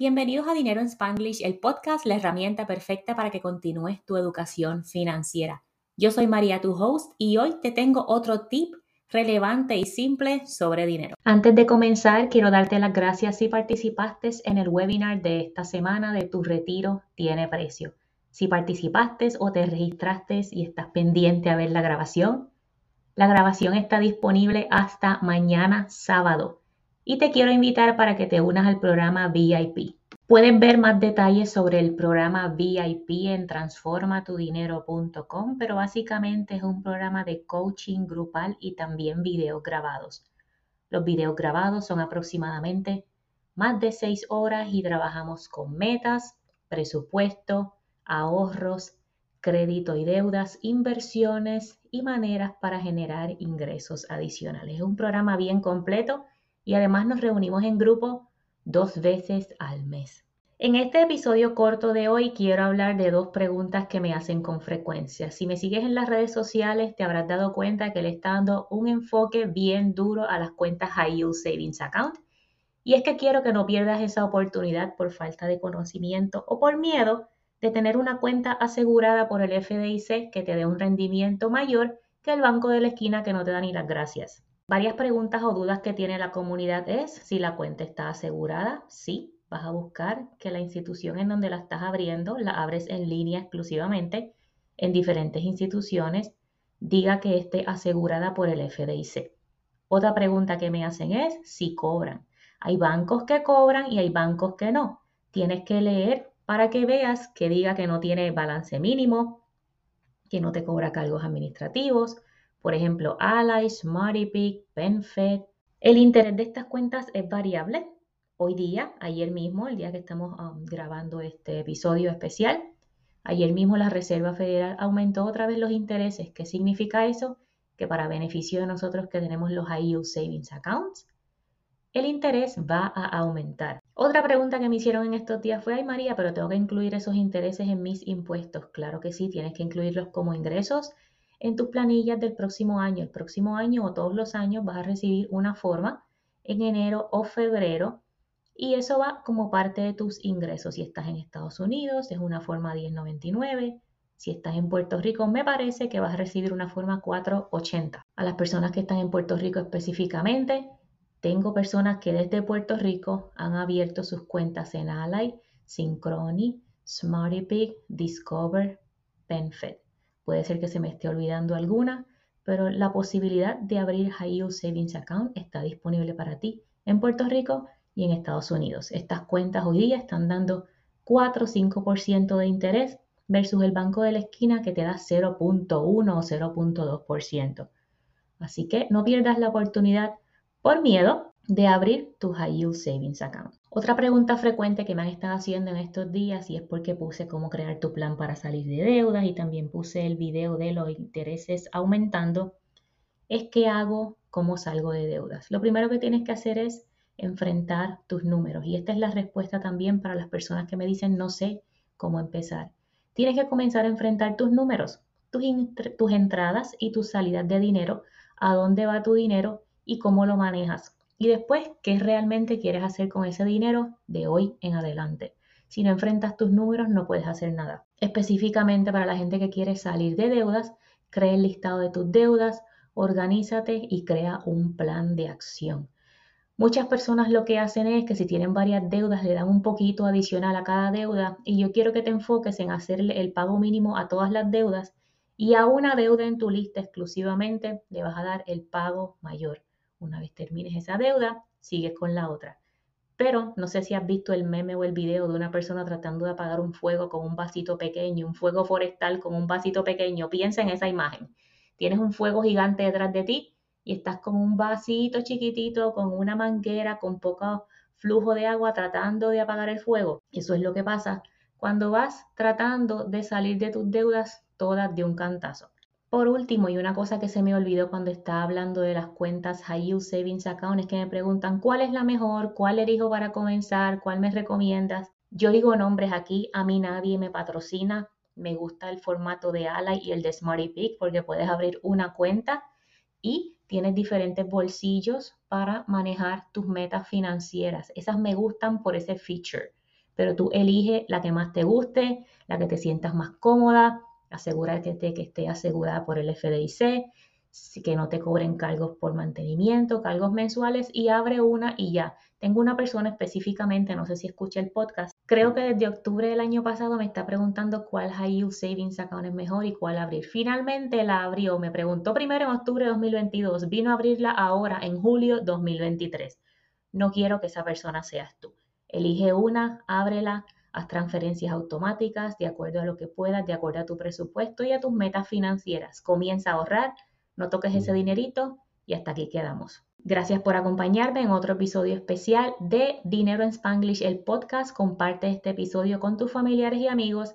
Bienvenidos a Dinero en Spanglish, el podcast, la herramienta perfecta para que continúes tu educación financiera. Yo soy María, tu host, y hoy te tengo otro tip relevante y simple sobre dinero. Antes de comenzar, quiero darte las gracias si participaste en el webinar de esta semana de Tu retiro tiene precio. Si participaste o te registraste y estás pendiente a ver la grabación, la grabación está disponible hasta mañana sábado y te quiero invitar para que te unas al programa VIP. Puedes ver más detalles sobre el programa VIP en transformatudinero.com, pero básicamente es un programa de coaching grupal y también videos grabados. Los videos grabados son aproximadamente más de seis horas y trabajamos con metas, presupuesto, ahorros, crédito y deudas, inversiones y maneras para generar ingresos adicionales. Es un programa bien completo y además nos reunimos en grupo dos veces al mes. En este episodio corto de hoy quiero hablar de dos preguntas que me hacen con frecuencia. Si me sigues en las redes sociales te habrás dado cuenta que le está dando un enfoque bien duro a las cuentas High Yield Savings Account. Y es que quiero que no pierdas esa oportunidad por falta de conocimiento o por miedo de tener una cuenta asegurada por el FDIC que te dé un rendimiento mayor que el banco de la esquina que no te da ni las gracias. Varias preguntas o dudas que tiene la comunidad es si la cuenta está asegurada. Sí, vas a buscar que la institución en donde la estás abriendo la abres en línea exclusivamente en diferentes instituciones, diga que esté asegurada por el FDIC. Otra pregunta que me hacen es si cobran. Hay bancos que cobran y hay bancos que no. Tienes que leer para que veas que diga que no tiene balance mínimo, que no te cobra cargos administrativos, por ejemplo, Ally, SmartyPick, PenFed. El interés de estas cuentas es variable. Hoy día, ayer mismo, el día que estamos um, grabando este episodio especial, ayer mismo la Reserva Federal aumentó otra vez los intereses. ¿Qué significa eso? Que para beneficio de nosotros que tenemos los IU Savings Accounts, el interés va a aumentar. Otra pregunta que me hicieron en estos días fue, ay María, pero tengo que incluir esos intereses en mis impuestos. Claro que sí, tienes que incluirlos como ingresos en tus planillas del próximo año. El próximo año o todos los años vas a recibir una forma en enero o febrero y eso va como parte de tus ingresos. Si estás en Estados Unidos es una forma 1099. Si estás en Puerto Rico, me parece que vas a recibir una forma 480. A las personas que están en Puerto Rico específicamente, tengo personas que desde Puerto Rico han abierto sus cuentas en Ally, Synchrony, SmartyPig, Discover, PenFed. Puede ser que se me esté olvidando alguna, pero la posibilidad de abrir High Yield Savings Account está disponible para ti en Puerto Rico y en Estados Unidos. Estas cuentas hoy día están dando 4 o 5% de interés versus el banco de la esquina que te da 0.1 o 0.2%. Así que no pierdas la oportunidad por miedo de abrir tu High Yield Savings Account. Otra pregunta frecuente que me han estado haciendo en estos días y es porque puse cómo crear tu plan para salir de deudas y también puse el video de los intereses aumentando, es qué hago, cómo salgo de deudas. Lo primero que tienes que hacer es enfrentar tus números y esta es la respuesta también para las personas que me dicen no sé cómo empezar. Tienes que comenzar a enfrentar tus números, tus, tus entradas y tus salidas de dinero, a dónde va tu dinero y cómo lo manejas y después qué realmente quieres hacer con ese dinero de hoy en adelante. Si no enfrentas tus números no puedes hacer nada. Específicamente para la gente que quiere salir de deudas, crea el listado de tus deudas, organízate y crea un plan de acción. Muchas personas lo que hacen es que si tienen varias deudas le dan un poquito adicional a cada deuda y yo quiero que te enfoques en hacerle el pago mínimo a todas las deudas y a una deuda en tu lista exclusivamente le vas a dar el pago mayor. Una vez termines esa deuda, sigues con la otra. Pero no sé si has visto el meme o el video de una persona tratando de apagar un fuego con un vasito pequeño, un fuego forestal con un vasito pequeño. Piensa en esa imagen. Tienes un fuego gigante detrás de ti y estás con un vasito chiquitito, con una manguera, con poco flujo de agua tratando de apagar el fuego. Eso es lo que pasa cuando vas tratando de salir de tus deudas todas de un cantazo. Por último, y una cosa que se me olvidó cuando estaba hablando de las cuentas High Yield Savings Account es que me preguntan cuál es la mejor, cuál elijo para comenzar, cuál me recomiendas. Yo digo nombres aquí, a mí nadie me patrocina. Me gusta el formato de Ally y el de Smarty Peak porque puedes abrir una cuenta y tienes diferentes bolsillos para manejar tus metas financieras. Esas me gustan por ese feature. pero tú elige la que más te guste, la que te sientas más cómoda, asegúrate de que esté asegurada por el FDIC, que no te cobren cargos por mantenimiento, cargos mensuales y abre una y ya. Tengo una persona específicamente, no sé si escucha el podcast, creo que desde octubre del año pasado me está preguntando cuál High Yield Savings Account es mejor y cuál abrir. Finalmente la abrió, me preguntó primero en octubre de 2022, vino a abrirla ahora en julio 2023. No quiero que esa persona seas tú. Elige una, ábrela, haz transferencias automáticas de acuerdo a lo que puedas, de acuerdo a tu presupuesto y a tus metas financieras. Comienza a ahorrar no toques ese dinerito y hasta aquí quedamos. Gracias por acompañarme en otro episodio especial de Dinero en Spanglish, el podcast. Comparte este episodio con tus familiares y amigos.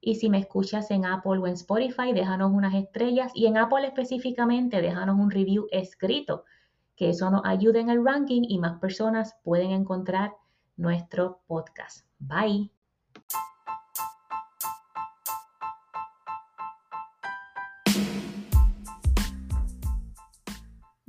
Y si me escuchas en Apple o en Spotify, déjanos unas estrellas. Y en Apple específicamente, déjanos un review escrito, que eso nos ayude en el ranking y más personas pueden encontrar nuestro podcast. Bye.